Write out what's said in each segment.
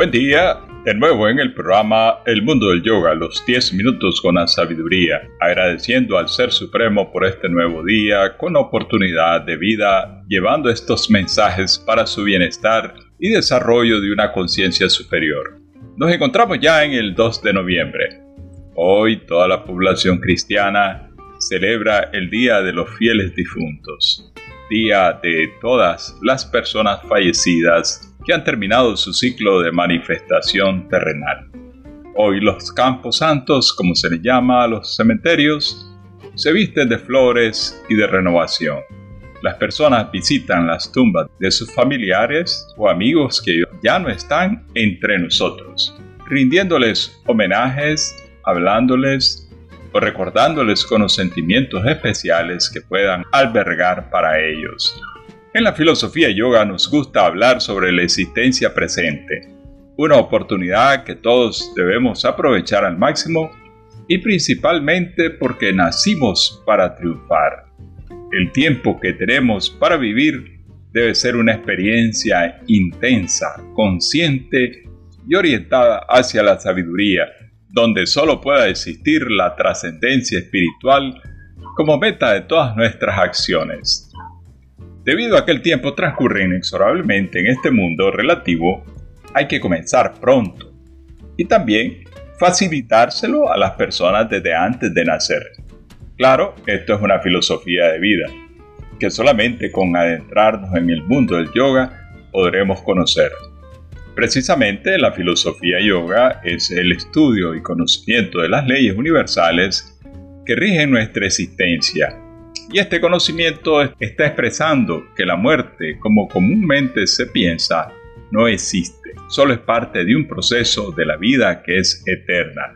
Buen día, de nuevo en el programa El Mundo del Yoga, los 10 minutos con la sabiduría, agradeciendo al Ser Supremo por este nuevo día, con oportunidad de vida, llevando estos mensajes para su bienestar y desarrollo de una conciencia superior. Nos encontramos ya en el 2 de noviembre. Hoy toda la población cristiana celebra el Día de los Fieles Difuntos, día de todas las personas fallecidas que han terminado su ciclo de manifestación terrenal. Hoy los campos santos, como se les llama a los cementerios, se visten de flores y de renovación. Las personas visitan las tumbas de sus familiares o amigos que ya no están entre nosotros, rindiéndoles homenajes, hablándoles o recordándoles con los sentimientos especiales que puedan albergar para ellos. En la filosofía yoga nos gusta hablar sobre la existencia presente, una oportunidad que todos debemos aprovechar al máximo y principalmente porque nacimos para triunfar. El tiempo que tenemos para vivir debe ser una experiencia intensa, consciente y orientada hacia la sabiduría, donde solo pueda existir la trascendencia espiritual como meta de todas nuestras acciones. Debido a que el tiempo transcurre inexorablemente en este mundo relativo, hay que comenzar pronto y también facilitárselo a las personas desde antes de nacer. Claro, esto es una filosofía de vida, que solamente con adentrarnos en el mundo del yoga podremos conocer. Precisamente la filosofía yoga es el estudio y conocimiento de las leyes universales que rigen nuestra existencia y este conocimiento está expresando que la muerte, como comúnmente se piensa, no existe, solo es parte de un proceso de la vida que es eterna,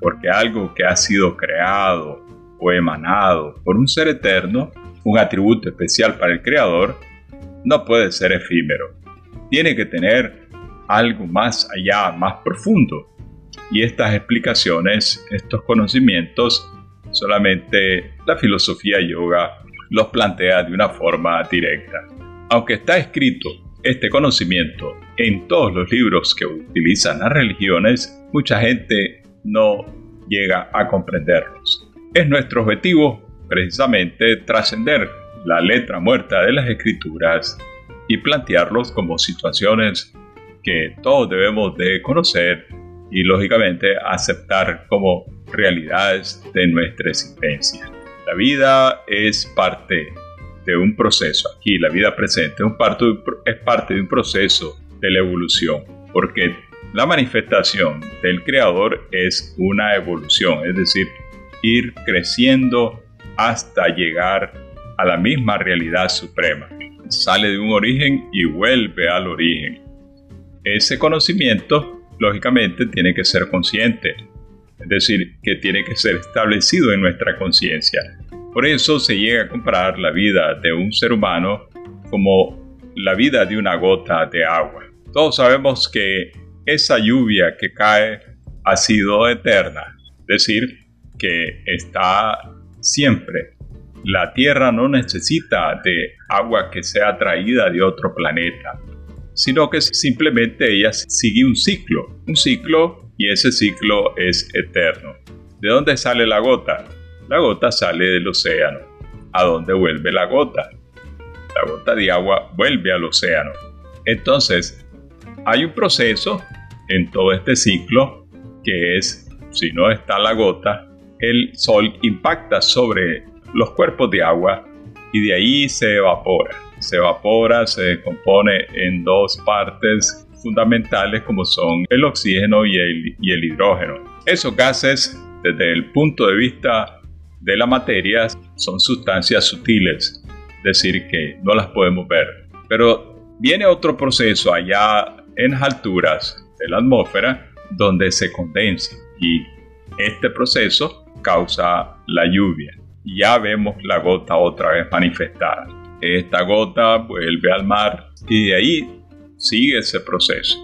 porque algo que ha sido creado o emanado por un ser eterno, un atributo especial para el creador, no puede ser efímero. Tiene que tener algo más allá, más profundo. Y estas explicaciones, estos conocimientos, solamente la filosofía yoga los plantea de una forma directa. Aunque está escrito este conocimiento en todos los libros que utilizan las religiones, mucha gente no llega a comprenderlos. Es nuestro objetivo precisamente trascender la letra muerta de las escrituras y plantearlos como situaciones que todos debemos de conocer y lógicamente aceptar como realidades de nuestra existencia. La vida es parte de un proceso. Aquí la vida presente es parte de un proceso de la evolución, porque la manifestación del creador es una evolución, es decir, ir creciendo hasta llegar a la misma realidad suprema. Sale de un origen y vuelve al origen. Ese conocimiento, lógicamente, tiene que ser consciente, es decir, que tiene que ser establecido en nuestra conciencia. Por eso se llega a comparar la vida de un ser humano como la vida de una gota de agua. Todos sabemos que esa lluvia que cae ha sido eterna, es decir, que está siempre. La Tierra no necesita de agua que sea traída de otro planeta, sino que simplemente ella sigue un ciclo, un ciclo y ese ciclo es eterno. ¿De dónde sale la gota? La gota sale del océano. ¿A dónde vuelve la gota? La gota de agua vuelve al océano. Entonces, hay un proceso en todo este ciclo que es, si no está la gota, el sol impacta sobre los cuerpos de agua y de ahí se evapora. Se evapora, se compone en dos partes fundamentales como son el oxígeno y el, y el hidrógeno. Esos gases, desde el punto de vista de la materia, son sustancias sutiles, es decir, que no las podemos ver. Pero viene otro proceso allá en las alturas de la atmósfera donde se condensa y este proceso causa la lluvia. Ya vemos la gota otra vez manifestada. Esta gota vuelve al mar y de ahí sigue ese proceso.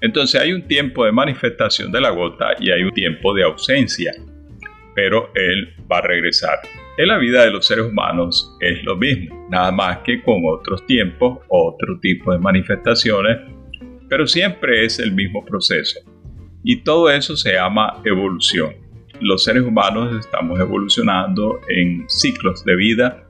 Entonces hay un tiempo de manifestación de la gota y hay un tiempo de ausencia, pero él va a regresar. En la vida de los seres humanos es lo mismo, nada más que con otros tiempos, otro tipo de manifestaciones, pero siempre es el mismo proceso. Y todo eso se llama evolución. Los seres humanos estamos evolucionando en ciclos de vida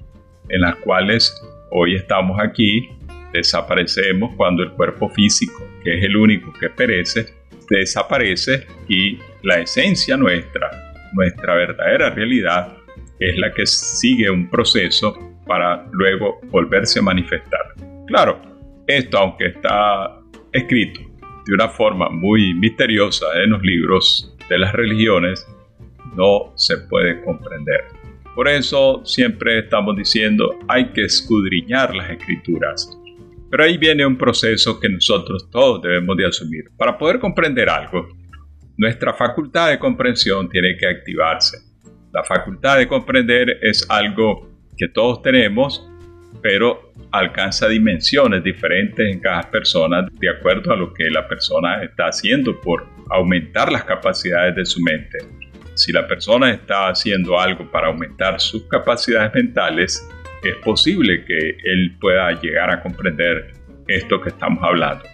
en las cuales hoy estamos aquí, desaparecemos cuando el cuerpo físico, que es el único que perece, desaparece y la esencia nuestra, nuestra verdadera realidad, es la que sigue un proceso para luego volverse a manifestar. Claro, esto aunque está escrito de una forma muy misteriosa en los libros de las religiones, no se puede comprender. Por eso siempre estamos diciendo hay que escudriñar las escrituras. Pero ahí viene un proceso que nosotros todos debemos de asumir. Para poder comprender algo, nuestra facultad de comprensión tiene que activarse. La facultad de comprender es algo que todos tenemos, pero alcanza dimensiones diferentes en cada persona de acuerdo a lo que la persona está haciendo por aumentar las capacidades de su mente. Si la persona está haciendo algo para aumentar sus capacidades mentales, es posible que él pueda llegar a comprender esto que estamos hablando.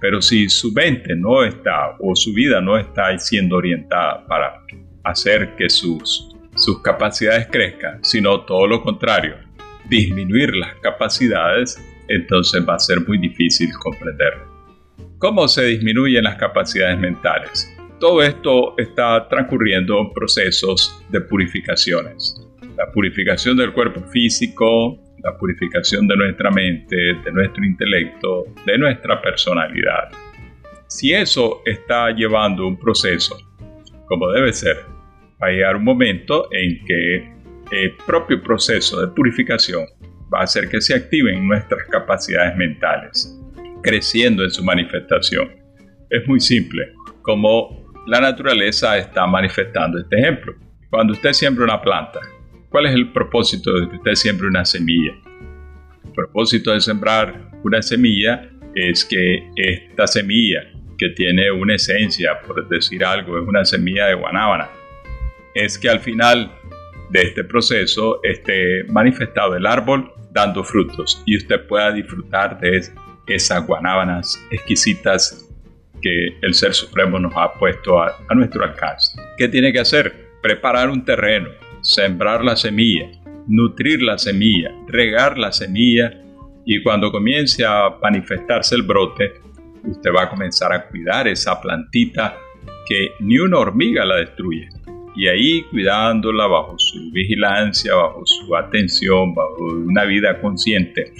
Pero si su mente no está o su vida no está siendo orientada para hacer que sus, sus capacidades crezcan, sino todo lo contrario, disminuir las capacidades, entonces va a ser muy difícil comprender. ¿Cómo se disminuyen las capacidades mentales? Todo esto está transcurriendo en procesos de purificaciones. La purificación del cuerpo físico, la purificación de nuestra mente, de nuestro intelecto, de nuestra personalidad. Si eso está llevando un proceso como debe ser, va a llegar un momento en que el propio proceso de purificación va a hacer que se activen nuestras capacidades mentales, creciendo en su manifestación. Es muy simple, como la naturaleza está manifestando este ejemplo. Cuando usted siembra una planta, ¿cuál es el propósito de que usted siembre una semilla? El propósito de sembrar una semilla es que esta semilla, que tiene una esencia, por decir algo, es una semilla de guanábana, es que al final de este proceso esté manifestado el árbol dando frutos y usted pueda disfrutar de esas guanábanas exquisitas que el Ser Supremo nos ha puesto a, nuestro alcance. ¿Qué tiene que hacer? Preparar un terreno, sembrar la semilla, nutrir la semilla, regar la semilla y cuando comience a manifestarse el brote, usted va a comenzar a cuidar esa plantita que ni una hormiga la destruye. Y ahí cuidándola bajo su vigilancia, bajo su atención, bajo una vida consciente,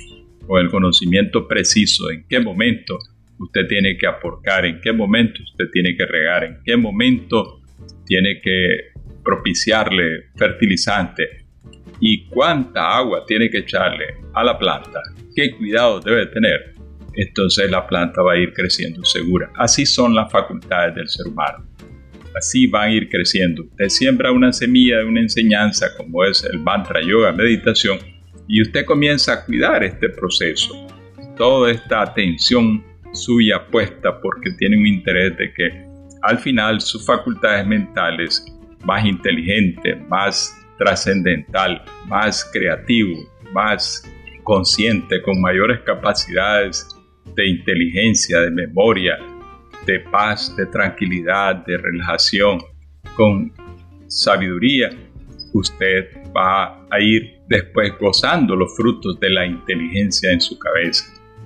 con el conocimiento preciso en qué momento usted tiene que aportar, en qué momento usted tiene que regar, en qué momento tiene que propiciarle fertilizante y cuánta agua tiene que echarle a la planta, qué cuidado debe tener, entonces la planta va a ir creciendo segura. Así son las facultades del ser humano. Así van a ir creciendo. Usted siembra una semilla de una enseñanza como es el mantra, yoga, meditación, y usted comienza a cuidar este proceso. Toda esta atención suya puesta porque tiene un interés de que al final sus facultades mentales más inteligente, más trascendental, más creativo, más consciente, con mayores capacidades de inteligencia, de memoria, de paz, de tranquilidad, de relajación, con sabiduría, usted va a ir después gozando los frutos de la inteligencia en su cabeza.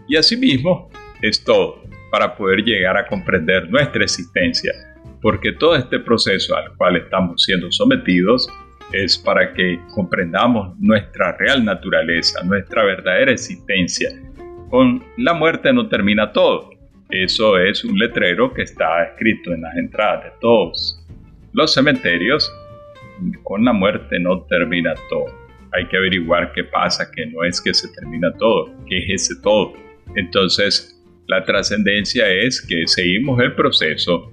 Y asimismo, es todo para poder llegar a comprender nuestra existencia, porque todo este proceso al cual estamos siendo sometidos es para que comprendamos nuestra real naturaleza, nuestra verdadera existencia. Con la muerte no termina todo. Eso es un letrero que está escrito en las entradas de todos los cementerios. Con la muerte no termina todo. Hay que averiguar qué pasa, que no es que se termina todo, que es ese todo. Entonces, la trascendencia es que seguimos el proceso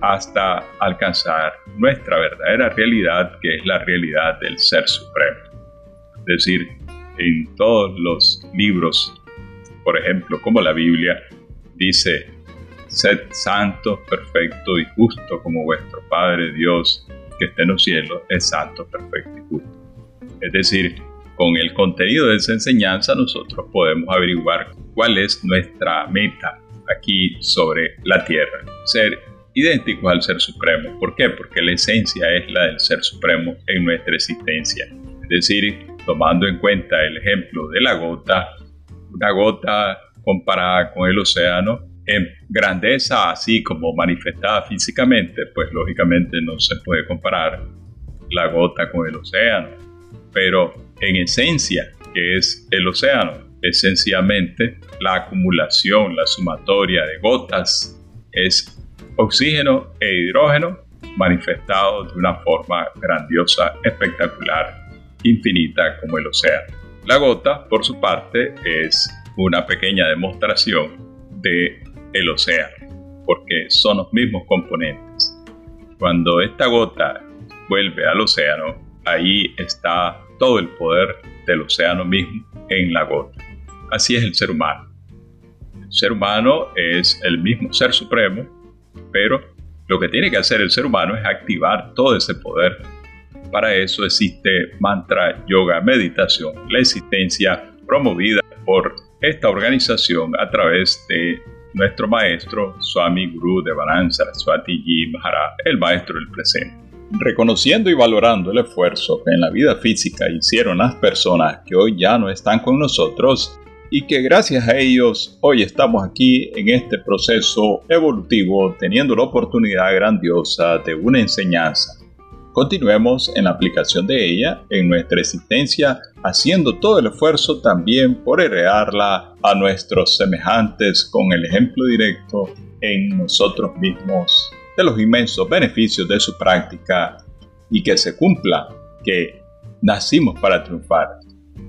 hasta alcanzar nuestra verdadera realidad, que es la realidad del Ser Supremo. Es decir, en todos los libros, por ejemplo, como la Biblia, dice, sed santo, perfecto y justo como vuestro Padre Dios que está en los cielos es santo, perfecto y justo. Es decir, con el contenido de esa enseñanza nosotros podemos averiguar cuál es nuestra meta, aquí sobre la tierra, ser idénticos al Ser Supremo. ¿Por qué? Porque la esencia es la del Ser Supremo en nuestra existencia. Es decir, tomando en cuenta el ejemplo de la gota, una gota comparada con el océano, en grandeza así como manifestada físicamente, pues lógicamente no se puede comparar la gota con el océano. Pero en esencia, que es el océano, esencialmente la acumulación, la sumatoria de gotas es oxígeno e hidrógeno manifestados de una forma grandiosa, espectacular, infinita como el océano. La gota, por su parte, es una pequeña demostración de el océano, porque son los mismos componentes. Cuando esta gota vuelve al océano, ahí está todo el poder del océano mismo en la gota. Así es el ser humano. El ser humano es el mismo ser supremo, pero lo que tiene que hacer el ser humano es activar todo ese poder. Para eso existe mantra, yoga, meditación, la existencia promovida por esta organización a través de nuestro maestro Swami Guru Devanand Saraswati Ji Maharaj, el maestro del presente. Reconociendo y valorando el esfuerzo que en la vida física hicieron las personas que hoy ya no están con nosotros, y que gracias a ellos hoy estamos aquí en este proceso evolutivo teniendo la oportunidad grandiosa de una enseñanza. Continuemos en la aplicación de ella en nuestra existencia, haciendo todo el esfuerzo también por heredarla a nuestros semejantes con el ejemplo directo en nosotros mismos de los inmensos beneficios de su práctica y que se cumpla que nacimos para triunfar.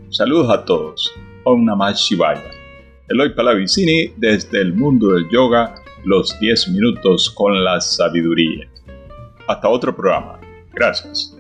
Saludos a todos. Om Namah Shivaya. Eloy Palavicini desde el mundo del yoga, los 10 minutos con la sabiduría. Hasta otro programa. Gracias.